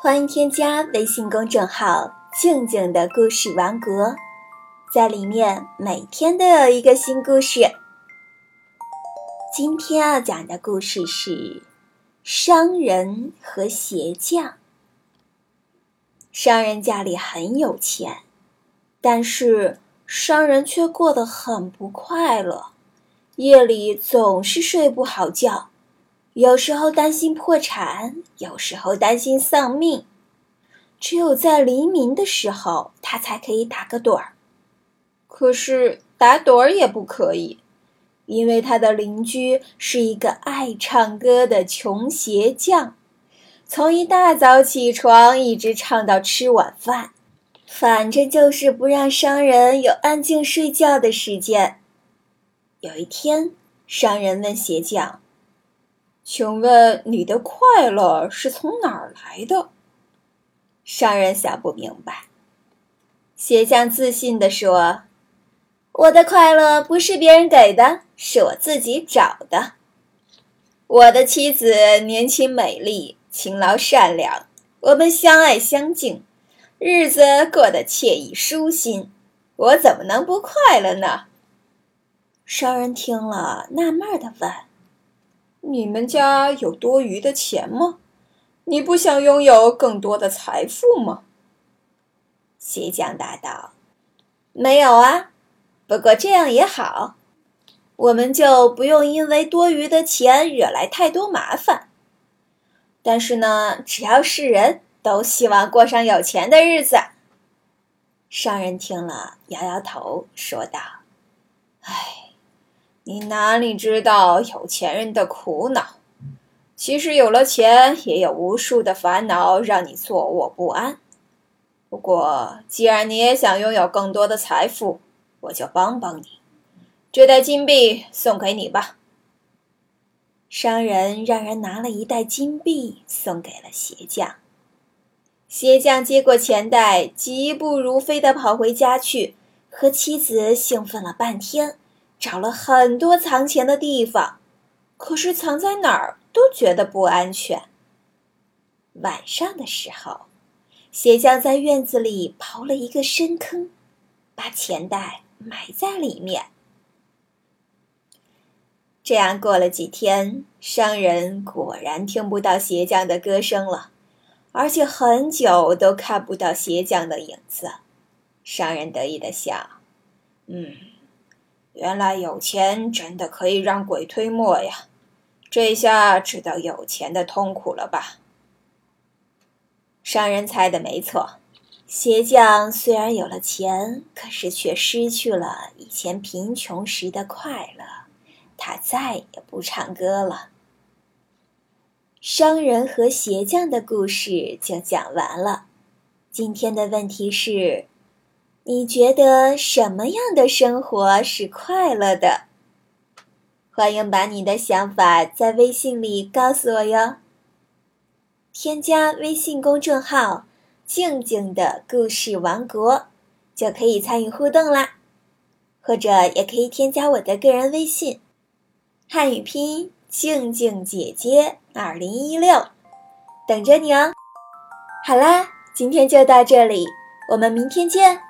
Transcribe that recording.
欢迎添加微信公众号“静静的故事王国”，在里面每天都有一个新故事。今天要讲的故事是商人和鞋匠。商人家里很有钱，但是商人却过得很不快乐，夜里总是睡不好觉。有时候担心破产，有时候担心丧命，只有在黎明的时候，他才可以打个盹儿。可是打盹儿也不可以，因为他的邻居是一个爱唱歌的穷鞋匠，从一大早起床一直唱到吃晚饭，反正就是不让商人有安静睡觉的时间。有一天，商人问鞋匠。请问你的快乐是从哪儿来的？商人想不明白。鞋匠自信地说：“我的快乐不是别人给的，是我自己找的。我的妻子年轻美丽、勤劳善良，我们相爱相敬，日子过得惬意舒心，我怎么能不快乐呢？”商人听了，纳闷的问。你们家有多余的钱吗？你不想拥有更多的财富吗？鞋匠答道：“没有啊，不过这样也好，我们就不用因为多余的钱惹来太多麻烦。但是呢，只要是人都希望过上有钱的日子。”商人听了，摇摇头，说道：“唉。”你哪里知道有钱人的苦恼？其实有了钱，也有无数的烦恼让你坐卧不安。不过，既然你也想拥有更多的财富，我就帮帮你。这袋金币送给你吧。商人让人拿了一袋金币送给了鞋匠。鞋匠接过钱袋，疾步如飞地跑回家去，和妻子兴奋了半天。找了很多藏钱的地方，可是藏在哪儿都觉得不安全。晚上的时候，鞋匠在院子里刨了一个深坑，把钱袋埋在里面。这样过了几天，商人果然听不到鞋匠的歌声了，而且很久都看不到鞋匠的影子。商人得意的想：“嗯。”原来有钱真的可以让鬼推磨呀！这下知道有钱的痛苦了吧？商人猜的没错，鞋匠虽然有了钱，可是却失去了以前贫穷时的快乐。他再也不唱歌了。商人和鞋匠的故事就讲完了。今天的问题是。你觉得什么样的生活是快乐的？欢迎把你的想法在微信里告诉我哟。添加微信公众号“静静的故事王国”，就可以参与互动啦。或者也可以添加我的个人微信，汉语拼音“静静姐姐二零一六”，等着你哦。好啦，今天就到这里，我们明天见。